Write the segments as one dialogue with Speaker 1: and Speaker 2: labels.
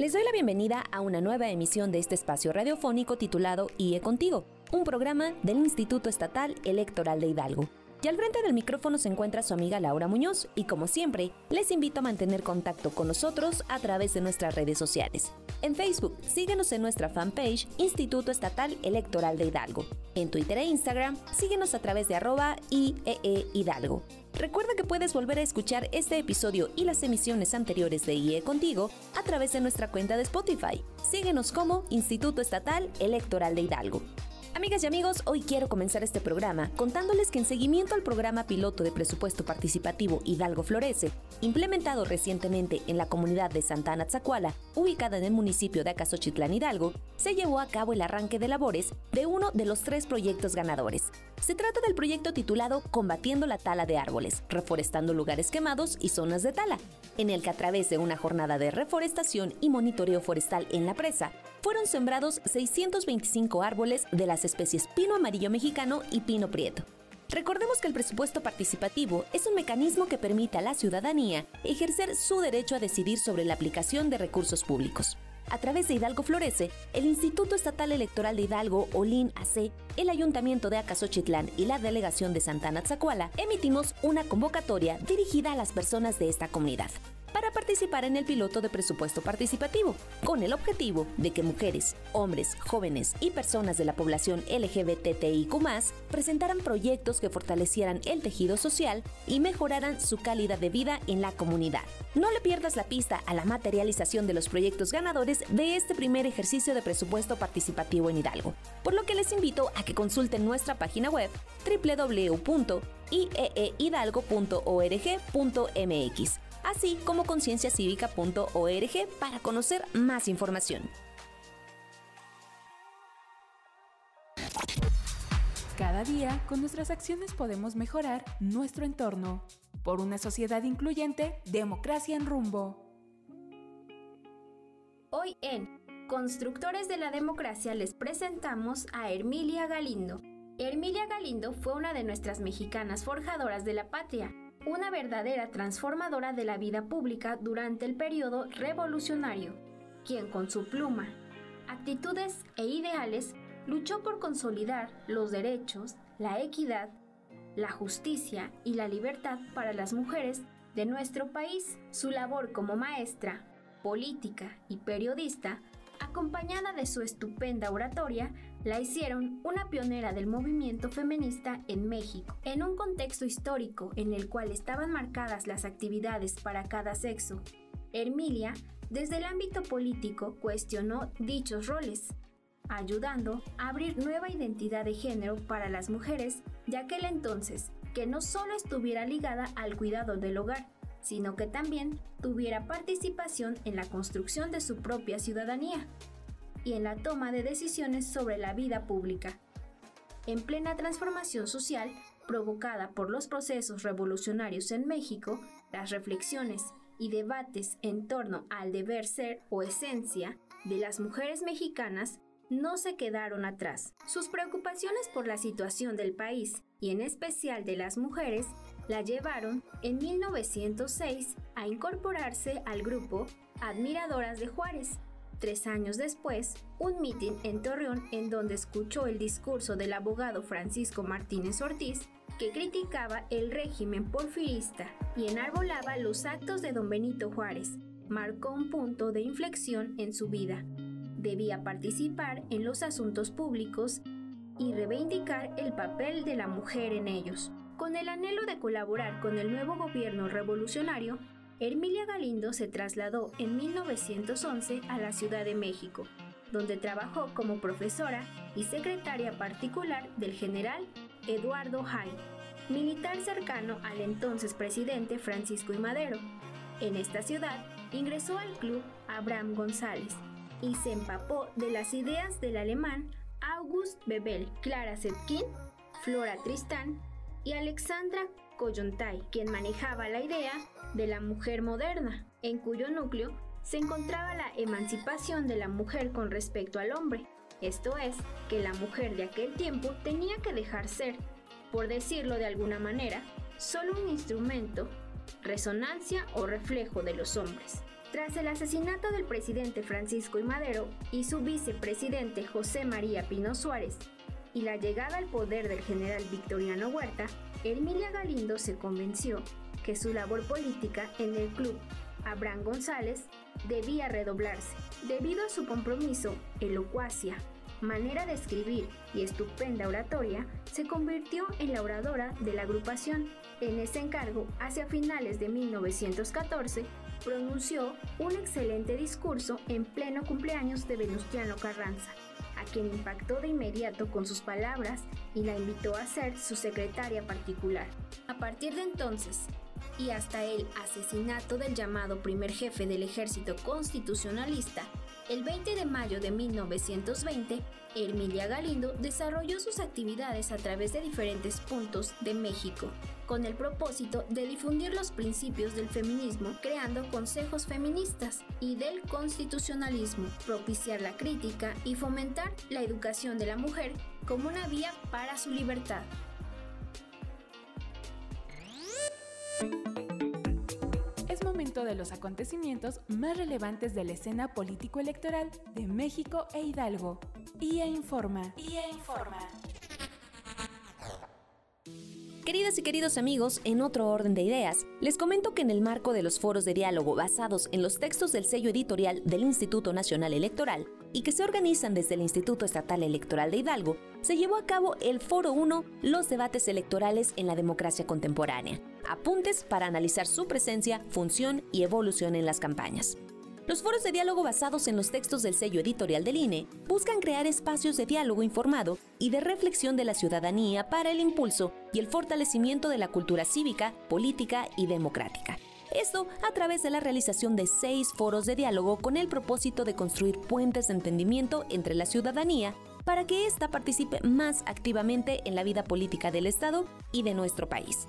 Speaker 1: Les doy la bienvenida a una nueva emisión de este espacio radiofónico titulado IE Contigo, un programa del Instituto Estatal Electoral de Hidalgo. Y al frente del micrófono se encuentra su amiga Laura Muñoz y como siempre, les invito a mantener contacto con nosotros a través de nuestras redes sociales. En Facebook, síguenos en nuestra fanpage Instituto Estatal Electoral de Hidalgo. En Twitter e Instagram, síguenos a través de arroba IEE Hidalgo. Recuerda que puedes volver a escuchar este episodio y las emisiones anteriores de IE Contigo a través de nuestra cuenta de Spotify. Síguenos como Instituto Estatal Electoral de Hidalgo. Amigas y amigos, hoy quiero comenzar este programa contándoles que en seguimiento al programa piloto de presupuesto participativo Hidalgo Florece, implementado recientemente en la comunidad de Santa Ana Tzacuala, ubicada en el municipio de Acasochitlán Hidalgo, se llevó a cabo el arranque de labores de uno de los tres proyectos ganadores. Se trata del proyecto titulado Combatiendo la tala de árboles, reforestando lugares quemados y zonas de tala, en el que a través de una jornada de reforestación y monitoreo forestal en la presa, fueron sembrados 625 árboles de las especies pino amarillo mexicano y pino prieto. Recordemos que el presupuesto participativo es un mecanismo que permite a la ciudadanía ejercer su derecho a decidir sobre la aplicación de recursos públicos. A través de Hidalgo Florece, el Instituto Estatal Electoral de Hidalgo, OLIN AC, el Ayuntamiento de Acasochitlán y la Delegación de Santana Tzacuala emitimos una convocatoria dirigida a las personas de esta comunidad para participar en el piloto de presupuesto participativo, con el objetivo de que mujeres, hombres, jóvenes y personas de la población LGBTIQ presentaran proyectos que fortalecieran el tejido social y mejoraran su calidad de vida en la comunidad. No le pierdas la pista a la materialización de los proyectos ganadores de este primer ejercicio de presupuesto participativo en Hidalgo, por lo que les invito a que consulten nuestra página web www.ieehidalgo.org.mx así como concienciacívica.org para conocer más información.
Speaker 2: Cada día, con nuestras acciones podemos mejorar nuestro entorno. Por una sociedad incluyente, democracia en rumbo.
Speaker 3: Hoy en Constructores de la Democracia les presentamos a Hermilia Galindo. Hermilia Galindo fue una de nuestras mexicanas forjadoras de la patria una verdadera transformadora de la vida pública durante el periodo revolucionario, quien con su pluma, actitudes e ideales luchó por consolidar los derechos, la equidad, la justicia y la libertad para las mujeres de nuestro país. Su labor como maestra, política y periodista acompañada de su estupenda oratoria, la hicieron una pionera del movimiento feminista en México, en un contexto histórico en el cual estaban marcadas las actividades para cada sexo. Hermilia, desde el ámbito político, cuestionó dichos roles, ayudando a abrir nueva identidad de género para las mujeres de aquel entonces, que no solo estuviera ligada al cuidado del hogar, sino que también tuviera participación en la construcción de su propia ciudadanía y en la toma de decisiones sobre la vida pública. En plena transformación social provocada por los procesos revolucionarios en México, las reflexiones y debates en torno al deber ser o esencia de las mujeres mexicanas no se quedaron atrás. Sus preocupaciones por la situación del país y en especial de las mujeres la llevaron en 1906 a incorporarse al grupo Admiradoras de Juárez. Tres años después, un mitin en Torreón en donde escuchó el discurso del abogado Francisco Martínez Ortiz, que criticaba el régimen porfirista y enarbolaba los actos de don Benito Juárez, marcó un punto de inflexión en su vida. Debía participar en los asuntos públicos y reivindicar el papel de la mujer en ellos. Con el anhelo de colaborar con el nuevo gobierno revolucionario, Emilia Galindo se trasladó en 1911 a la Ciudad de México, donde trabajó como profesora y secretaria particular del general Eduardo Hay, militar cercano al entonces presidente Francisco I. Madero. En esta ciudad ingresó al club Abraham González y se empapó de las ideas del alemán August Bebel, Clara Zetkin, Flora Tristán y Alexandra Kollontai, quien manejaba la idea de la mujer moderna, en cuyo núcleo se encontraba la emancipación de la mujer con respecto al hombre, esto es, que la mujer de aquel tiempo tenía que dejar ser, por decirlo de alguna manera, solo un instrumento, resonancia o reflejo de los hombres. Tras el asesinato del presidente Francisco I. Madero y su vicepresidente José María Pino Suárez, y la llegada al poder del general Victoriano Huerta, Emilia Galindo se convenció que su labor política en el club Abraham González debía redoblarse. Debido a su compromiso, elocuacia, manera de escribir y estupenda oratoria, se convirtió en la oradora de la agrupación. En ese encargo, hacia finales de 1914, pronunció un excelente discurso en pleno cumpleaños de Venustiano Carranza, a quien impactó de inmediato con sus palabras y la invitó a ser su secretaria particular. A partir de entonces, y hasta el asesinato del llamado primer jefe del ejército constitucionalista, el 20 de mayo de 1920, Emilia Galindo desarrolló sus actividades a través de diferentes puntos de México, con el propósito de difundir los principios del feminismo, creando consejos feministas y del constitucionalismo, propiciar la crítica y fomentar la educación de la mujer como una vía para su libertad.
Speaker 2: De los acontecimientos más relevantes de la escena político-electoral de México e Hidalgo. IA Informa. IA Informa.
Speaker 1: Queridas y queridos amigos, en otro orden de ideas, les comento que en el marco de los foros de diálogo basados en los textos del sello editorial del Instituto Nacional Electoral y que se organizan desde el Instituto Estatal Electoral de Hidalgo, se llevó a cabo el Foro 1, los debates electorales en la democracia contemporánea, apuntes para analizar su presencia, función y evolución en las campañas. Los foros de diálogo basados en los textos del sello editorial del INE buscan crear espacios de diálogo informado y de reflexión de la ciudadanía para el impulso y el fortalecimiento de la cultura cívica, política y democrática. Esto a través de la realización de seis foros de diálogo con el propósito de construir puentes de entendimiento entre la ciudadanía para que ésta participe más activamente en la vida política del Estado y de nuestro país.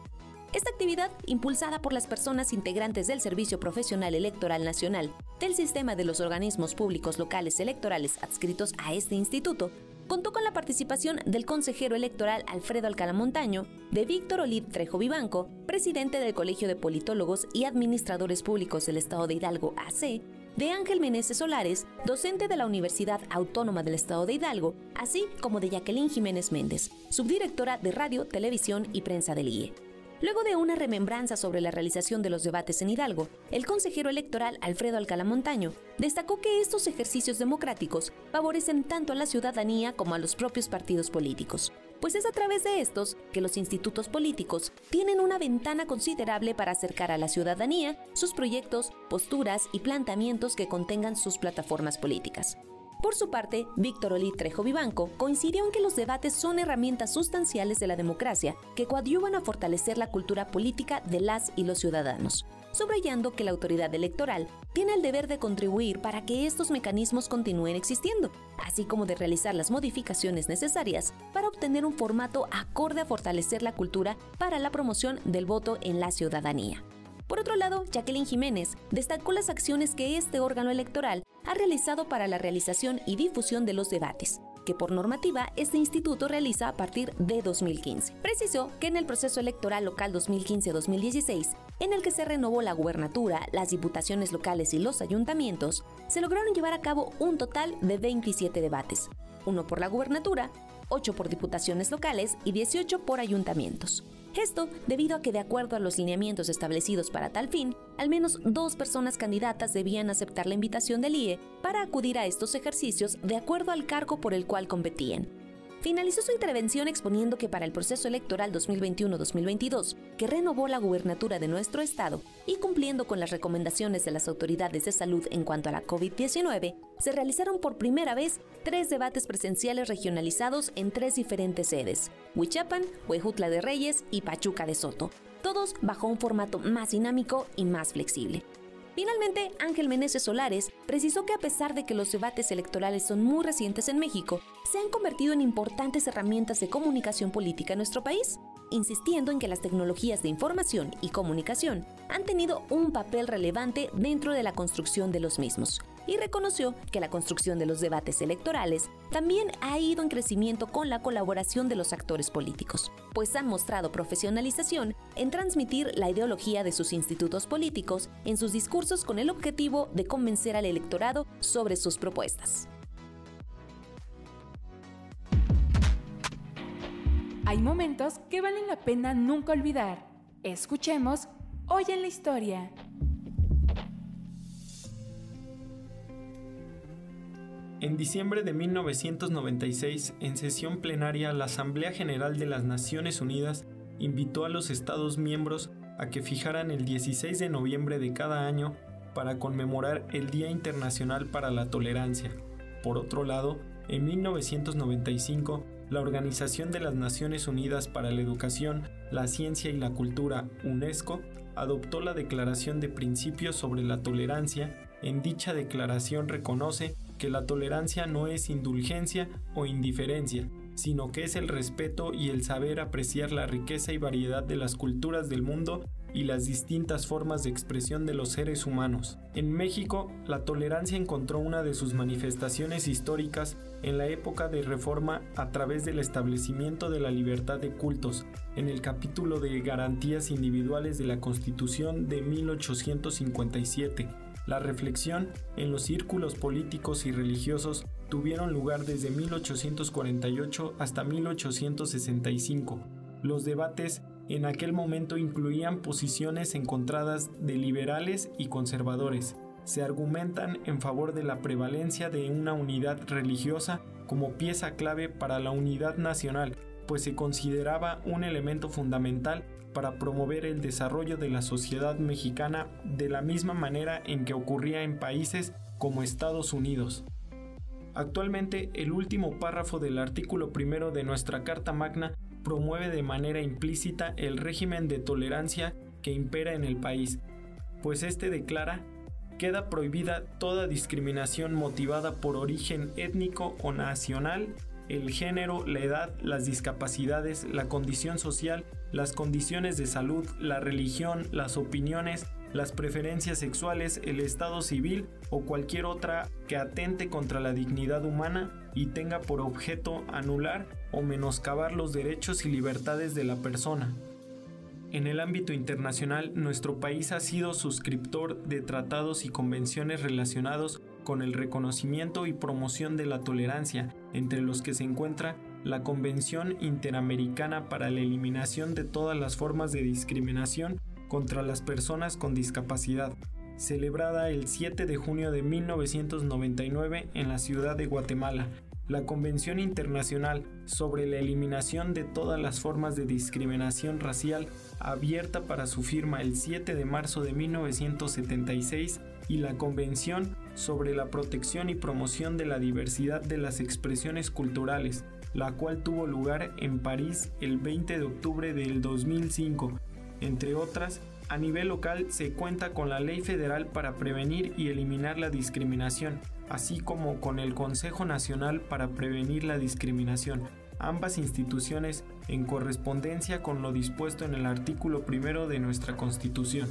Speaker 1: Esta actividad, impulsada por las personas integrantes del Servicio Profesional Electoral Nacional del Sistema de los Organismos Públicos Locales Electorales adscritos a este instituto, contó con la participación del consejero electoral Alfredo Alcalá Montaño, de Víctor Olid Trejo Vivanco, presidente del Colegio de Politólogos y Administradores Públicos del Estado de Hidalgo AC, de Ángel Meneses Solares, docente de la Universidad Autónoma del Estado de Hidalgo, así como de Jacqueline Jiménez Méndez, subdirectora de Radio, Televisión y Prensa del IE. Luego de una remembranza sobre la realización de los debates en Hidalgo, el consejero electoral Alfredo Alcalá Montaño destacó que estos ejercicios democráticos favorecen tanto a la ciudadanía como a los propios partidos políticos, pues es a través de estos que los institutos políticos tienen una ventana considerable para acercar a la ciudadanía sus proyectos, posturas y planteamientos que contengan sus plataformas políticas. Por su parte, Víctor Olí Trejo Vivanco coincidió en que los debates son herramientas sustanciales de la democracia que coadyuvan a fortalecer la cultura política de las y los ciudadanos, subrayando que la autoridad electoral tiene el deber de contribuir para que estos mecanismos continúen existiendo, así como de realizar las modificaciones necesarias para obtener un formato acorde a fortalecer la cultura para la promoción del voto en la ciudadanía. Por otro lado, Jacqueline Jiménez destacó las acciones que este órgano electoral ha realizado para la realización y difusión de los debates, que por normativa este instituto realiza a partir de 2015. Precisó que en el proceso electoral local 2015-2016, en el que se renovó la gubernatura, las diputaciones locales y los ayuntamientos, se lograron llevar a cabo un total de 27 debates, uno por la gubernatura, 8 por diputaciones locales y 18 por ayuntamientos. Esto debido a que de acuerdo a los lineamientos establecidos para tal fin, al menos dos personas candidatas debían aceptar la invitación del IE para acudir a estos ejercicios de acuerdo al cargo por el cual competían. Finalizó su intervención exponiendo que para el proceso electoral 2021-2022, que renovó la gubernatura de nuestro estado y cumpliendo con las recomendaciones de las autoridades de salud en cuanto a la COVID-19, se realizaron por primera vez tres debates presenciales regionalizados en tres diferentes sedes, Huichapan, Huejutla de Reyes y Pachuca de Soto, todos bajo un formato más dinámico y más flexible. Finalmente, Ángel Meneses Solares precisó que a pesar de que los debates electorales son muy recientes en México, se han convertido en importantes herramientas de comunicación política en nuestro país, insistiendo en que las tecnologías de información y comunicación han tenido un papel relevante dentro de la construcción de los mismos, y reconoció que la construcción de los debates electorales también ha ido en crecimiento con la colaboración de los actores políticos, pues han mostrado profesionalización en transmitir la ideología de sus institutos políticos en sus discursos con el objetivo de convencer al electorado sobre sus propuestas.
Speaker 2: Hay momentos que valen la pena nunca olvidar. Escuchemos Hoy en la Historia.
Speaker 4: En diciembre de 1996, en sesión plenaria, la Asamblea General de las Naciones Unidas invitó a los Estados miembros a que fijaran el 16 de noviembre de cada año para conmemorar el Día Internacional para la Tolerancia. Por otro lado, en 1995, la Organización de las Naciones Unidas para la Educación, la Ciencia y la Cultura, UNESCO, adoptó la Declaración de Principios sobre la Tolerancia. En dicha declaración reconoce que la tolerancia no es indulgencia o indiferencia, sino que es el respeto y el saber apreciar la riqueza y variedad de las culturas del mundo y las distintas formas de expresión de los seres humanos. En México, la tolerancia encontró una de sus manifestaciones históricas en la época de reforma a través del establecimiento de la libertad de cultos, en el capítulo de garantías individuales de la Constitución de 1857 la reflexión en los círculos políticos y religiosos tuvieron lugar desde 1848 hasta 1865. Los debates en aquel momento incluían posiciones encontradas de liberales y conservadores. Se argumentan en favor de la prevalencia de una unidad religiosa como pieza clave para la unidad nacional, pues se consideraba un elemento fundamental para promover el desarrollo de la sociedad mexicana de la misma manera en que ocurría en países como Estados Unidos. Actualmente, el último párrafo del artículo primero de nuestra Carta Magna promueve de manera implícita el régimen de tolerancia que impera en el país, pues este declara queda prohibida toda discriminación motivada por origen étnico o nacional el género, la edad, las discapacidades, la condición social, las condiciones de salud, la religión, las opiniones, las preferencias sexuales, el estado civil o cualquier otra que atente contra la dignidad humana y tenga por objeto anular o menoscabar los derechos y libertades de la persona. En el ámbito internacional, nuestro país ha sido suscriptor de tratados y convenciones relacionados con el reconocimiento y promoción de la tolerancia, entre los que se encuentra la Convención Interamericana para la Eliminación de todas las formas de discriminación contra las personas con discapacidad, celebrada el 7 de junio de 1999 en la ciudad de Guatemala, la Convención Internacional sobre la Eliminación de todas las formas de discriminación racial, abierta para su firma el 7 de marzo de 1976, y la Convención sobre la protección y promoción de la diversidad de las expresiones culturales, la cual tuvo lugar en París el 20 de octubre del 2005. Entre otras, a nivel local se cuenta con la Ley Federal para prevenir y eliminar la discriminación, así como con el Consejo Nacional para prevenir la discriminación, ambas instituciones en correspondencia con lo dispuesto en el artículo primero de nuestra Constitución.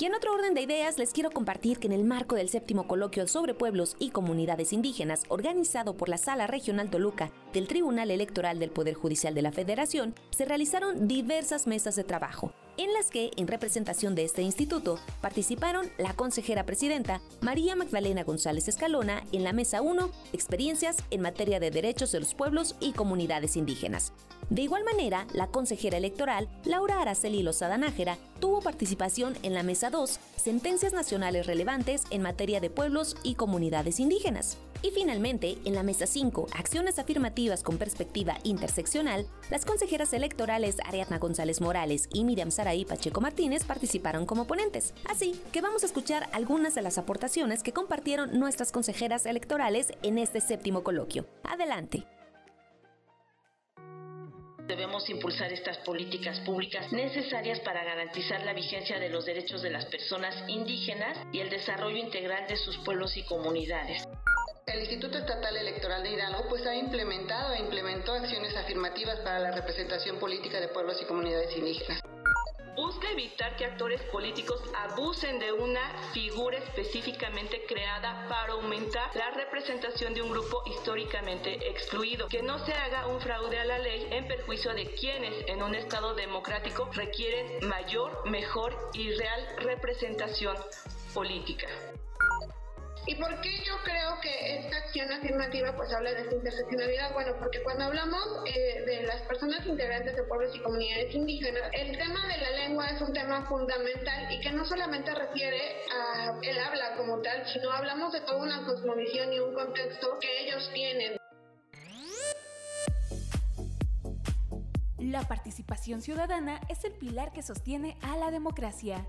Speaker 1: Y en otro orden de ideas, les quiero compartir que en el marco del séptimo coloquio sobre pueblos y comunidades indígenas, organizado por la Sala Regional Toluca del Tribunal Electoral del Poder Judicial de la Federación, se realizaron diversas mesas de trabajo, en las que, en representación de este instituto, participaron la consejera presidenta María Magdalena González Escalona en la Mesa 1, Experiencias en materia de derechos de los pueblos y comunidades indígenas. De igual manera, la consejera electoral, Laura Araceli Lozada Nájera, tuvo participación en la Mesa 2, Sentencias Nacionales Relevantes en materia de pueblos y comunidades indígenas. Y finalmente, en la Mesa 5, Acciones Afirmativas con Perspectiva Interseccional, las consejeras electorales Ariadna González Morales y Miriam Saraí Pacheco Martínez participaron como ponentes. Así que vamos a escuchar algunas de las aportaciones que compartieron nuestras consejeras electorales en este séptimo coloquio. Adelante.
Speaker 5: Debemos impulsar estas políticas públicas necesarias para garantizar la vigencia de los derechos de las personas indígenas y el desarrollo integral de sus pueblos y comunidades.
Speaker 6: El Instituto Estatal Electoral de Hidalgo pues ha implementado e implementó acciones afirmativas para la representación política de pueblos y comunidades indígenas
Speaker 5: busca evitar que actores políticos abusen de una figura específicamente creada para aumentar la representación de un grupo históricamente excluido, que no se haga un fraude a la ley en perjuicio de quienes en un Estado democrático requieren mayor, mejor y real representación política.
Speaker 7: ¿Y por qué yo creo que esta acción afirmativa pues habla de esta interseccionalidad? Bueno, porque cuando hablamos eh, de las personas integrantes de pueblos y comunidades indígenas, el tema de la lengua es un tema fundamental y que no solamente refiere a el habla como tal, sino hablamos de toda una cosmovisión y un contexto que ellos tienen.
Speaker 2: La participación ciudadana es el pilar que sostiene a la democracia.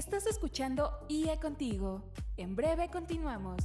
Speaker 2: Estás escuchando IE Contigo. En breve continuamos.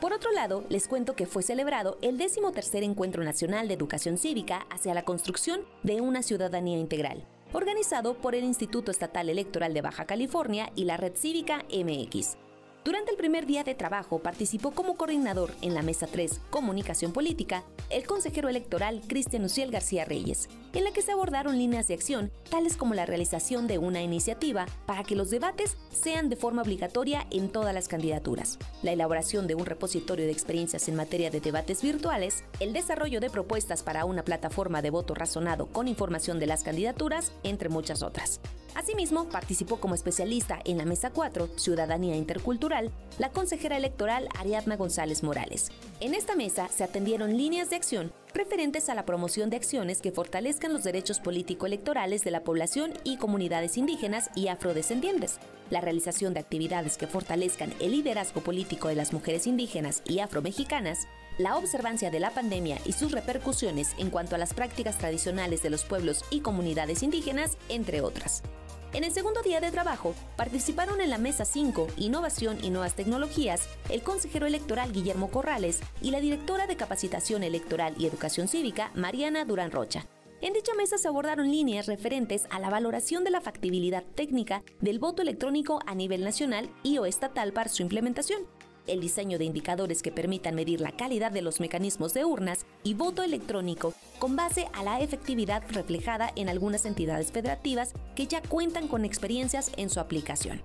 Speaker 1: Por otro lado, les cuento que fue celebrado el 13 Encuentro Nacional de Educación Cívica hacia la construcción de una ciudadanía integral, organizado por el Instituto Estatal Electoral de Baja California y la Red Cívica MX. Durante el primer día de trabajo participó como coordinador en la Mesa 3, Comunicación Política, el consejero electoral Cristian Uciel García Reyes, en la que se abordaron líneas de acción tales como la realización de una iniciativa para que los debates sean de forma obligatoria en todas las candidaturas, la elaboración de un repositorio de experiencias en materia de debates virtuales, el desarrollo de propuestas para una plataforma de voto razonado con información de las candidaturas, entre muchas otras. Asimismo, participó como especialista en la Mesa 4, Ciudadanía Intercultural, la consejera electoral Ariadna González Morales. En esta mesa se atendieron líneas de acción referentes a la promoción de acciones que fortalezcan los derechos político-electorales de la población y comunidades indígenas y afrodescendientes, la realización de actividades que fortalezcan el liderazgo político de las mujeres indígenas y afromexicanas, la observancia de la pandemia y sus repercusiones en cuanto a las prácticas tradicionales de los pueblos y comunidades indígenas, entre otras. En el segundo día de trabajo, participaron en la Mesa 5, Innovación y Nuevas Tecnologías, el consejero electoral Guillermo Corrales y la directora de Capacitación Electoral y Educación Cívica, Mariana Durán Rocha. En dicha mesa se abordaron líneas referentes a la valoración de la factibilidad técnica del voto electrónico a nivel nacional y o estatal para su implementación, el diseño de indicadores que permitan medir la calidad de los mecanismos de urnas y voto electrónico con base a la efectividad reflejada en algunas entidades federativas que ya cuentan con experiencias en su aplicación.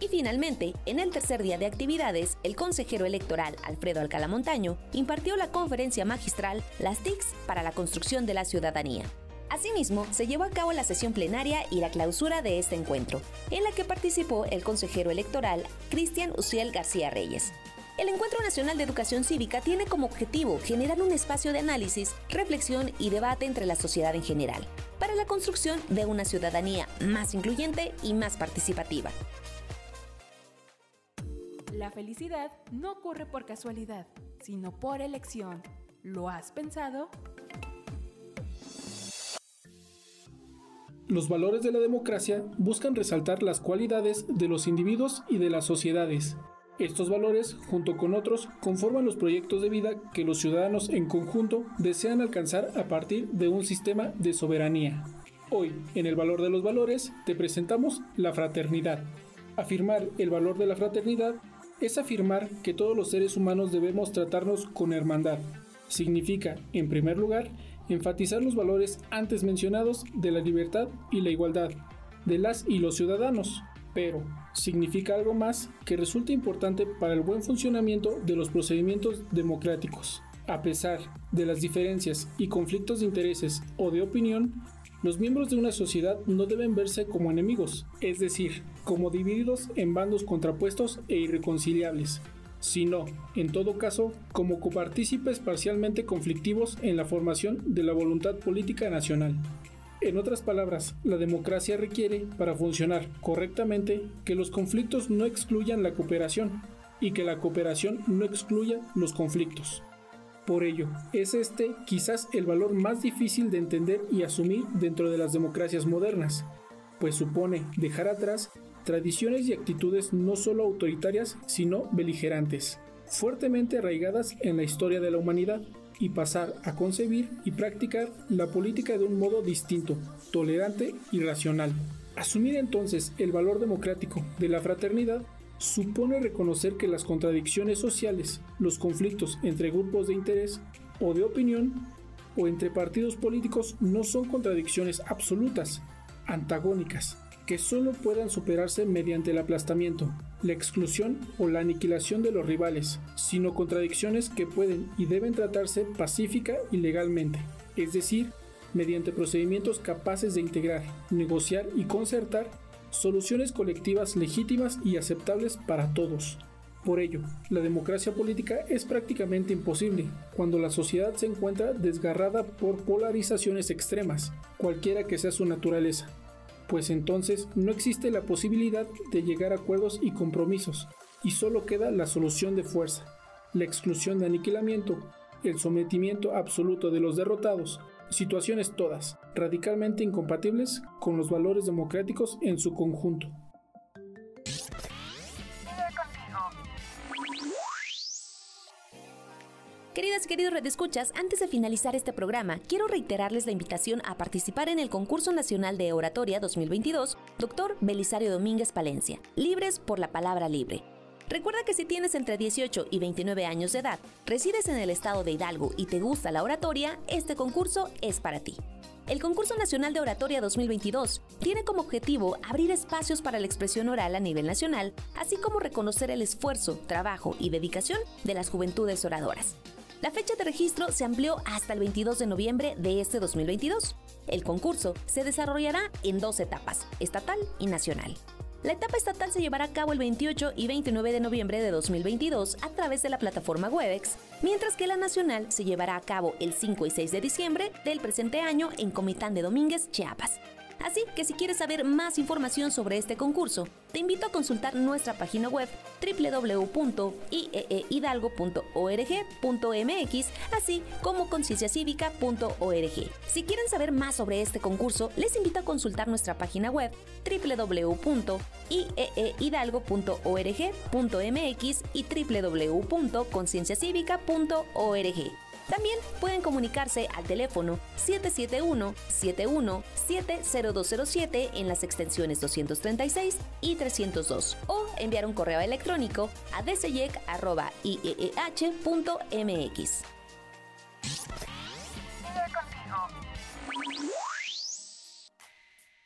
Speaker 1: Y finalmente, en el tercer día de actividades, el consejero electoral Alfredo Alcalá Montaño impartió la conferencia magistral Las TICs para la construcción de la ciudadanía. Asimismo, se llevó a cabo la sesión plenaria y la clausura de este encuentro, en la que participó el consejero electoral Cristian Uciel García Reyes. El Encuentro Nacional de Educación Cívica tiene como objetivo generar un espacio de análisis, reflexión y debate entre la sociedad en general, para la construcción de una ciudadanía más incluyente y más participativa.
Speaker 2: La felicidad no ocurre por casualidad, sino por elección. ¿Lo has pensado?
Speaker 8: Los valores de la democracia buscan resaltar las cualidades de los individuos y de las sociedades. Estos valores, junto con otros, conforman los proyectos de vida que los ciudadanos en conjunto desean alcanzar a partir de un sistema de soberanía. Hoy, en el valor de los valores, te presentamos la fraternidad. Afirmar el valor de la fraternidad es afirmar que todos los seres humanos debemos tratarnos con hermandad. Significa, en primer lugar, enfatizar los valores antes mencionados de la libertad y la igualdad de las y los ciudadanos, pero significa algo más que resulta importante para el buen funcionamiento de los procedimientos democráticos. A pesar de las diferencias y conflictos de intereses o de opinión, los miembros de una sociedad no deben verse como enemigos, es decir, como divididos en bandos contrapuestos e irreconciliables, sino, en todo caso, como copartícipes parcialmente conflictivos en la formación de la voluntad política nacional. En otras palabras, la democracia requiere, para funcionar correctamente, que los conflictos no excluyan la cooperación y que la cooperación no excluya los conflictos. Por ello, es este quizás el valor más difícil de entender y asumir dentro de las democracias modernas, pues supone dejar atrás tradiciones y actitudes no solo autoritarias, sino beligerantes, fuertemente arraigadas en la historia de la humanidad, y pasar a concebir y practicar la política de un modo distinto, tolerante y racional. Asumir entonces el valor democrático de la fraternidad supone reconocer que las contradicciones sociales, los conflictos entre grupos de interés o de opinión o entre partidos políticos no son contradicciones absolutas, antagónicas, que solo puedan superarse mediante el aplastamiento, la exclusión o la aniquilación de los rivales, sino contradicciones que pueden y deben tratarse pacífica y legalmente, es decir, mediante procedimientos capaces de integrar, negociar y concertar soluciones colectivas legítimas y aceptables para todos. Por ello, la democracia política es prácticamente imposible cuando la sociedad se encuentra desgarrada por polarizaciones extremas, cualquiera que sea su naturaleza, pues entonces no existe la posibilidad de llegar a acuerdos y compromisos, y solo queda la solución de fuerza, la exclusión de aniquilamiento, el sometimiento absoluto de los derrotados, situaciones todas radicalmente incompatibles con los valores democráticos en su conjunto.
Speaker 1: Queridas y queridos redescuchas, antes de finalizar este programa, quiero reiterarles la invitación a participar en el Concurso Nacional de Oratoria 2022, Dr. Belisario Domínguez Palencia, Libres por la Palabra Libre Recuerda que si tienes entre 18 y 29 años de edad, resides en el estado de Hidalgo y te gusta la oratoria, este concurso es para ti. El Concurso Nacional de Oratoria 2022 tiene como objetivo abrir espacios para la expresión oral a nivel nacional, así como reconocer el esfuerzo, trabajo y dedicación de las juventudes oradoras. La fecha de registro se amplió hasta el 22 de noviembre de este 2022. El concurso se desarrollará en dos etapas, estatal y nacional. La etapa estatal se llevará a cabo el 28 y 29 de noviembre de 2022 a través de la plataforma Webex, mientras que la nacional se llevará a cabo el 5 y 6 de diciembre del presente año en Comitán de Domínguez, Chiapas. Así que si quieres saber más información sobre este concurso, te invito a consultar nuestra página web www.ieehidalgo.org.mx, así como concienciacívica.org. Si quieren saber más sobre este concurso, les invito a consultar nuestra página web www.ieehidalgo.org.mx y www.concienciacívica.org. También pueden comunicarse al teléfono 771-71-70207 en las extensiones 236 y 302 o enviar un correo electrónico a dseyec.ieeh.mx.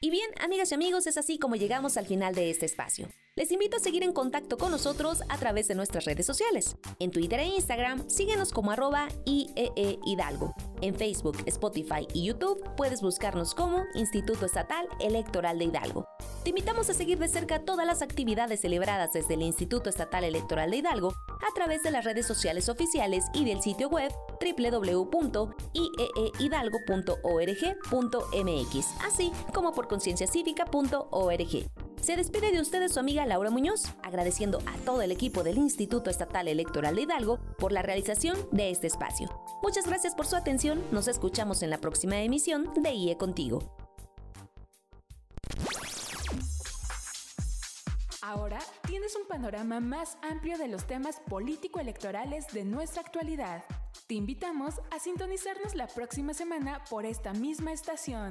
Speaker 1: Y bien, amigas y amigos, es así como llegamos al final de este espacio. Les invito a seguir en contacto con nosotros a través de nuestras redes sociales. En Twitter e Instagram, síguenos como arroba IEE Hidalgo. En Facebook, Spotify y YouTube puedes buscarnos como Instituto Estatal Electoral de Hidalgo. Te invitamos a seguir de cerca todas las actividades celebradas desde el Instituto Estatal Electoral de Hidalgo a través de las redes sociales oficiales y del sitio web www.ieehidalgo.org.mx, así como por concienciacívica.org. Se despide de ustedes su amiga Laura Muñoz, agradeciendo a todo el equipo del Instituto Estatal Electoral de Hidalgo por la realización de este espacio. Muchas gracias por su atención, nos escuchamos en la próxima emisión de IE Contigo.
Speaker 2: Ahora tienes un panorama más amplio de los temas político-electorales de nuestra actualidad. Te invitamos a sintonizarnos la próxima semana por esta misma estación.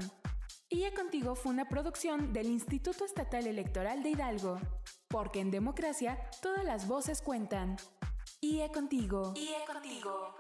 Speaker 2: IA Contigo fue una producción del Instituto Estatal Electoral de Hidalgo, porque en democracia todas las voces cuentan. IE Contigo. IE Contigo.